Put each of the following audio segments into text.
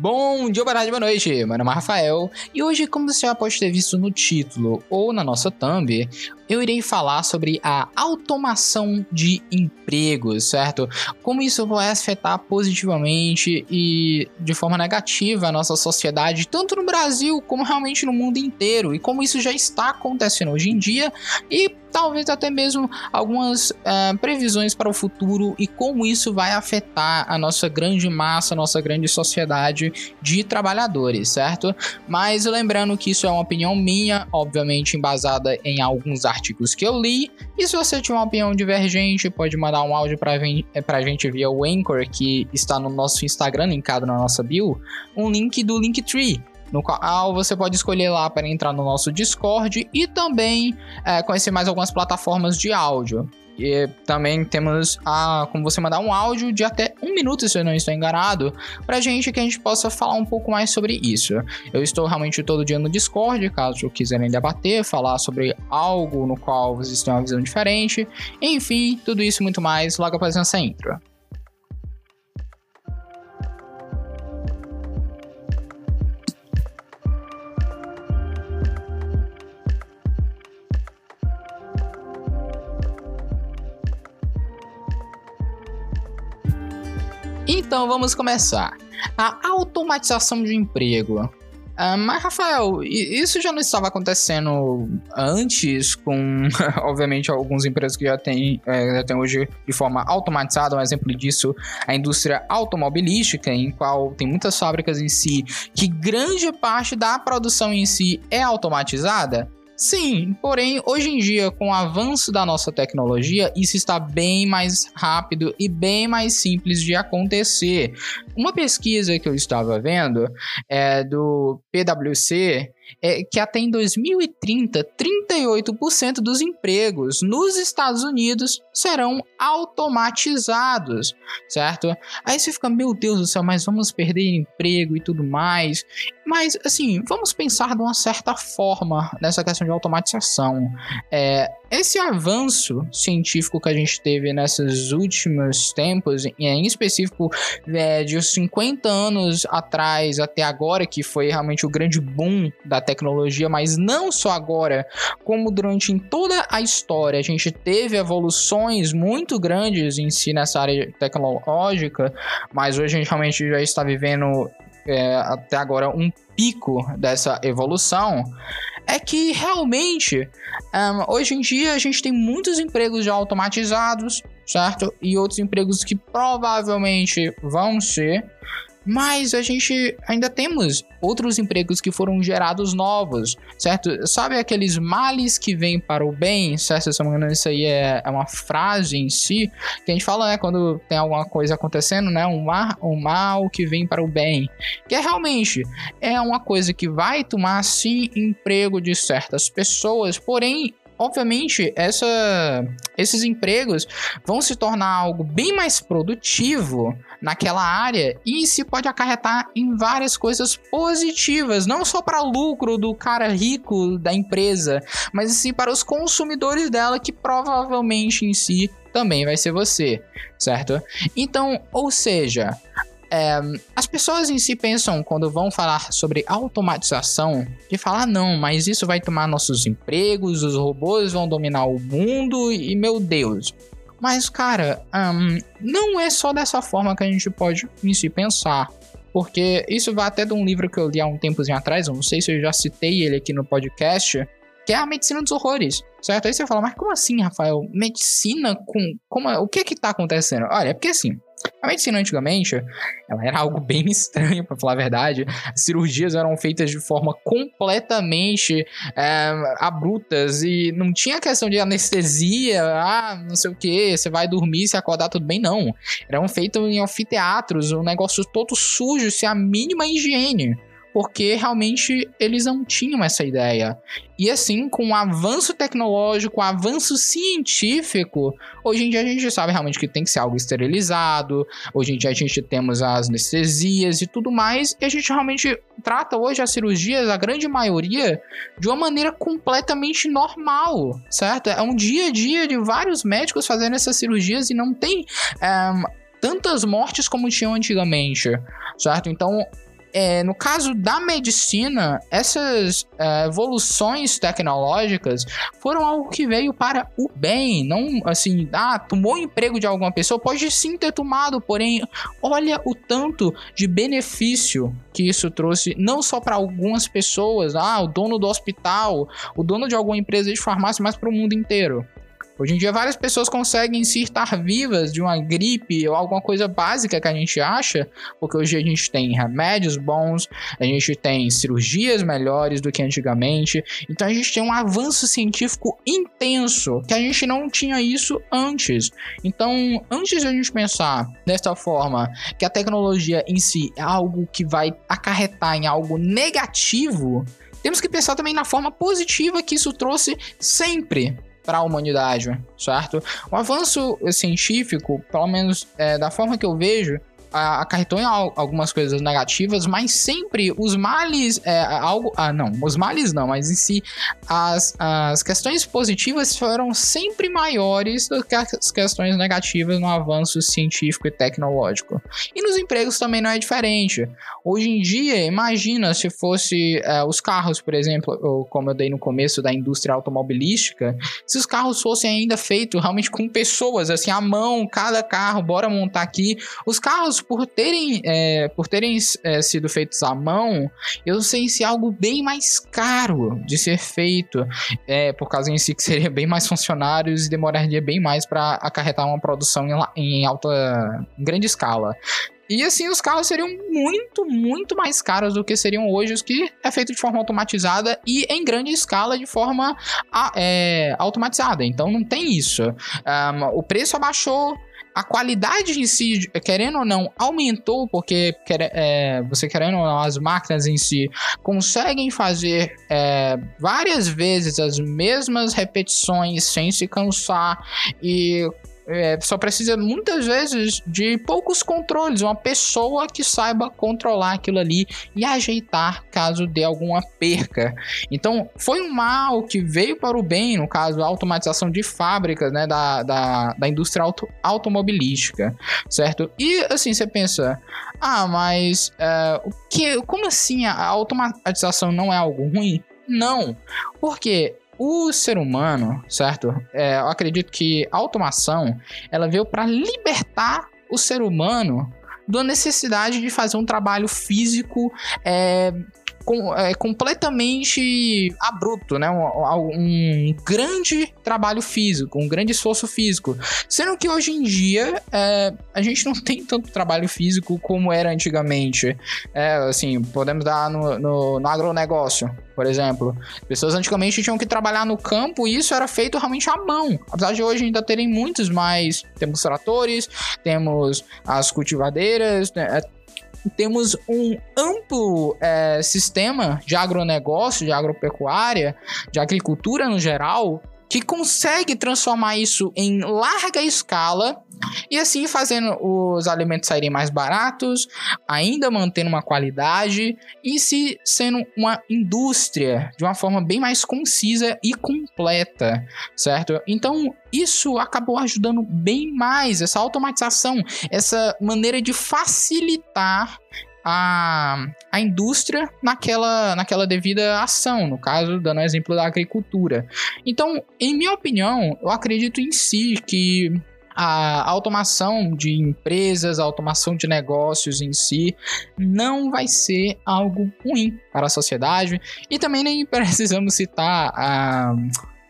Bom dia, boa tarde, boa noite. Meu nome é Rafael e hoje, como você já pode ter visto no título ou na nossa thumb, eu irei falar sobre a automação de empregos, certo? Como isso vai afetar positivamente e de forma negativa a nossa sociedade, tanto no Brasil como realmente no mundo inteiro, e como isso já está acontecendo hoje em dia e talvez até mesmo algumas uh, previsões para o futuro e como isso vai afetar a nossa grande massa, a nossa grande sociedade de trabalhadores, certo? Mas lembrando que isso é uma opinião minha, obviamente embasada em alguns artigos que eu li, e se você tiver uma opinião divergente, pode mandar um áudio para a gente via o Anchor, que está no nosso Instagram, linkado na nossa bio, um link do Linktree no qual você pode escolher lá para entrar no nosso Discord e também é, conhecer mais algumas plataformas de áudio. E também temos a como você mandar um áudio de até um minuto, se eu não estou enganado, pra gente que a gente possa falar um pouco mais sobre isso. Eu estou realmente todo dia no Discord, caso quiserem debater, falar sobre algo no qual vocês têm uma visão diferente. Enfim, tudo isso e muito mais logo após essa intro. Então vamos começar. A automatização de emprego. Uh, mas, Rafael, isso já não estava acontecendo antes, com, obviamente, alguns empregos que já têm é, já tem hoje de forma automatizada. Um exemplo disso, a indústria automobilística, em qual tem muitas fábricas em si, que grande parte da produção em si é automatizada. Sim, porém, hoje em dia, com o avanço da nossa tecnologia, isso está bem mais rápido e bem mais simples de acontecer. Uma pesquisa que eu estava vendo é do PwC é que até em 2030, 38% dos empregos nos Estados Unidos serão automatizados, certo? Aí você fica, meu Deus do céu, mas vamos perder emprego e tudo mais. Mas, assim, vamos pensar de uma certa forma nessa questão de automatização. É, esse avanço científico que a gente teve nesses últimos tempos, em específico é, de 50 anos atrás até agora, que foi realmente o grande boom da tecnologia, mas não só agora, como durante em toda a história, a gente teve evoluções muito grandes em si nessa área tecnológica, mas hoje a gente realmente já está vivendo é, até agora um pico dessa evolução é que realmente um, hoje em dia a gente tem muitos empregos já automatizados, certo? E outros empregos que provavelmente vão ser mas a gente ainda temos outros empregos que foram gerados novos, certo? Sabe aqueles males que vêm para o bem, certo? Se isso aí é, é uma frase em si que a gente fala, né? Quando tem alguma coisa acontecendo, né? Um, mar, um mal que vem para o bem. Que é realmente é uma coisa que vai tomar, sim, emprego de certas pessoas, porém obviamente, essa, esses empregos vão se tornar algo bem mais produtivo naquela área e se pode acarretar em várias coisas positivas, não só para lucro do cara rico da empresa, mas sim para os consumidores dela que provavelmente em si também vai ser você, certo? Então, ou seja, é, as pessoas em si pensam, quando vão falar sobre automatização, de falar, não, mas isso vai tomar nossos empregos, os robôs vão dominar o mundo e meu Deus. Mas, cara, um, não é só dessa forma que a gente pode em si pensar. Porque isso vai até de um livro que eu li há um tempozinho atrás, eu não sei se eu já citei ele aqui no podcast, que é a medicina dos horrores, certo? Aí você fala, mas como assim, Rafael? Medicina com. Como, o que que tá acontecendo? Olha, é porque assim, a medicina antigamente, ela era algo bem estranho, para falar a verdade. As cirurgias eram feitas de forma completamente é, abruptas e não tinha questão de anestesia, ah, não sei o que, você vai dormir, se acordar tudo bem, não. Eram feitos em anfiteatros, um negócio todo sujo, sem a mínima higiene porque realmente eles não tinham essa ideia. E assim, com o avanço tecnológico, o avanço científico, hoje em dia a gente sabe realmente que tem que ser algo esterilizado, hoje em dia a gente temos as anestesias e tudo mais, e a gente realmente trata hoje as cirurgias, a grande maioria, de uma maneira completamente normal, certo? É um dia a dia de vários médicos fazendo essas cirurgias e não tem. Um, tantas mortes como tinham antigamente, certo? Então, é, no caso da medicina, essas é, evoluções tecnológicas foram algo que veio para o bem. Não assim, ah, tomou o emprego de alguma pessoa, pode sim ter tomado, porém, olha o tanto de benefício que isso trouxe, não só para algumas pessoas, ah, o dono do hospital, o dono de alguma empresa de farmácia, mas para o mundo inteiro. Hoje em dia, várias pessoas conseguem se estar vivas de uma gripe ou alguma coisa básica que a gente acha, porque hoje a gente tem remédios bons, a gente tem cirurgias melhores do que antigamente, então a gente tem um avanço científico intenso, que a gente não tinha isso antes. Então, antes de a gente pensar dessa forma, que a tecnologia em si é algo que vai acarretar em algo negativo, temos que pensar também na forma positiva que isso trouxe sempre para a humanidade, certo? O avanço científico, pelo menos é, da forma que eu vejo, acarretou em algumas coisas negativas, mas sempre os males, é, algo, ah, não, os males não, mas em si as, as questões positivas foram sempre maiores do que as questões negativas no avanço científico e tecnológico. E nos empregos também não é diferente. Hoje em dia, imagina se fosse é, os carros, por exemplo, como eu dei no começo da indústria automobilística, se os carros fossem ainda feitos realmente com pessoas, assim, à mão, cada carro, bora montar aqui. Os carros por terem, é, por terem é, sido feitos à mão, eu sei se algo bem mais caro de ser feito, é, por causa em si que seria bem mais funcionários e demoraria bem mais para acarretar uma produção em, em alta, em grande escala. E assim, os carros seriam muito, muito mais caros do que seriam hoje os que é feito de forma automatizada e em grande escala de forma é, automatizada. Então não tem isso. Um, o preço abaixou, a qualidade em si, querendo ou não, aumentou, porque é, você querendo ou não, as máquinas em si conseguem fazer é, várias vezes as mesmas repetições sem se cansar e é, só precisa muitas vezes de poucos controles, uma pessoa que saiba controlar aquilo ali e ajeitar caso dê alguma perca. Então, foi um mal que veio para o bem, no caso, a automatização de fábricas, né, da, da, da indústria auto, automobilística, certo? E assim, você pensa, ah, mas uh, que, como assim a automatização não é algo ruim? Não, porque o ser humano, certo? É, eu acredito que a automação ela veio para libertar o ser humano da necessidade de fazer um trabalho físico é, com, é, completamente abrupto, né? Um, um, grande trabalho físico, um grande esforço físico. Sendo que hoje em dia é, a gente não tem tanto trabalho físico como era antigamente. É, assim, podemos dar no, no, no agronegócio, por exemplo. Pessoas antigamente tinham que trabalhar no campo e isso era feito realmente à mão. Apesar de hoje ainda terem muitos mais. Temos tratores, temos as cultivadeiras, né? Temos um amplo é, sistema de agronegócio, de agropecuária, de agricultura no geral, que consegue transformar isso em larga escala e assim fazendo os alimentos saírem mais baratos, ainda mantendo uma qualidade e se sendo uma indústria de uma forma bem mais concisa e completa, certo? Então isso acabou ajudando bem mais essa automatização, essa maneira de facilitar a, a indústria naquela, naquela devida ação, no caso, dando exemplo da agricultura. Então, em minha opinião, eu acredito em si que a automação de empresas, a automação de negócios em si, não vai ser algo ruim para a sociedade. E também nem precisamos citar a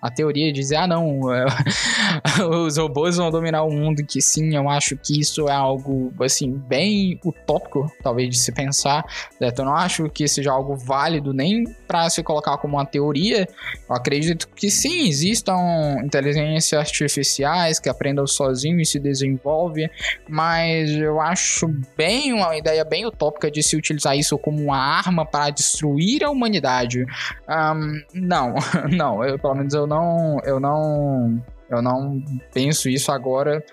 a teoria de dizer, ah, não, os robôs vão dominar o mundo, que sim, eu acho que isso é algo, assim, bem utópico, talvez, de se pensar. Certo? Eu não acho que seja algo válido nem para se colocar como uma teoria. Eu acredito que sim, existam inteligências artificiais que aprendam sozinho e se desenvolvem, mas eu acho bem uma ideia bem utópica de se utilizar isso como uma arma para destruir a humanidade. Um, não, não, eu, pelo menos eu não, eu não, eu não penso isso agora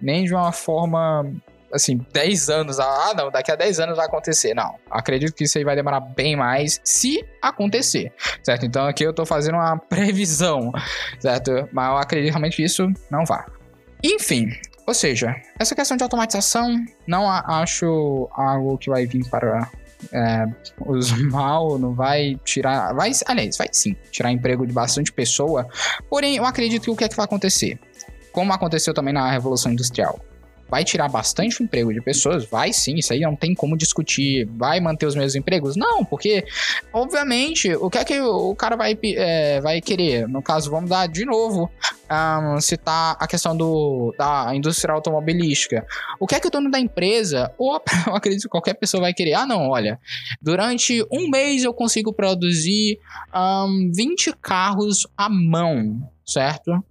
nem de uma forma assim, 10 anos, ah, não, daqui a 10 anos vai acontecer. Não, acredito que isso aí vai demorar bem mais se acontecer, certo? Então aqui eu tô fazendo uma previsão, certo? Mas eu acredito realmente que isso não vá. Enfim, ou seja, essa questão de automatização não acho algo que vai vir para é, os mal, não vai tirar. Vai, aliás, vai sim tirar emprego de bastante pessoa. Porém, eu acredito que o que é que vai acontecer? Como aconteceu também na Revolução Industrial vai tirar bastante emprego de pessoas? Vai sim, isso aí não tem como discutir. Vai manter os mesmos empregos? Não, porque, obviamente, o que é que o cara vai, é, vai querer? No caso, vamos dar de novo, um, citar a questão do, da indústria automobilística. O que é que o dono da empresa, ou eu acredito que qualquer pessoa vai querer? Ah, não, olha, durante um mês eu consigo produzir um, 20 carros à mão, certo?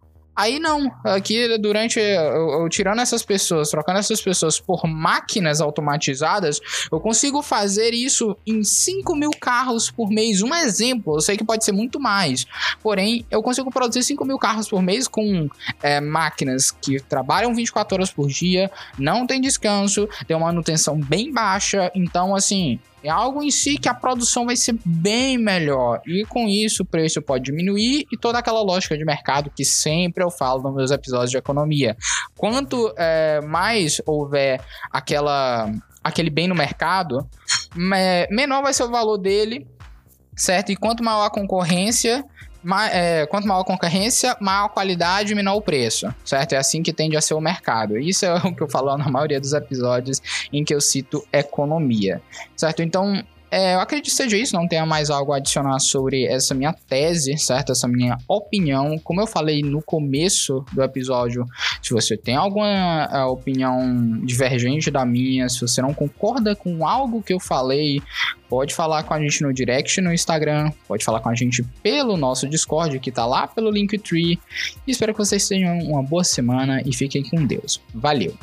Aí não, aqui durante eu, eu, tirando essas pessoas, trocando essas pessoas por máquinas automatizadas, eu consigo fazer isso em 5 mil carros por mês. Um exemplo, eu sei que pode ser muito mais, porém eu consigo produzir 5 mil carros por mês com é, máquinas que trabalham 24 horas por dia, não tem descanso, tem uma manutenção bem baixa, então assim é algo em si que a produção vai ser bem melhor. E com isso o preço pode diminuir e toda aquela lógica de mercado que sempre eu falo nos meus episódios de economia. Quanto é, mais houver aquela, aquele bem no mercado, menor vai ser o valor dele, certo? E quanto maior a concorrência, é, quanto maior a concorrência, maior a qualidade menor o preço, certo? É assim que tende a ser o mercado. Isso é o que eu falo na maioria dos episódios em que eu cito economia, certo? Então, é, eu acredito que seja isso, não tenha mais algo a adicionar sobre essa minha tese, certo? Essa minha opinião. Como eu falei no começo do episódio, se você tem alguma é, opinião divergente da minha, se você não concorda com algo que eu falei, pode falar com a gente no direct no Instagram, pode falar com a gente pelo nosso Discord, que tá lá pelo Linktree. Espero que vocês tenham uma boa semana e fiquem com Deus. Valeu!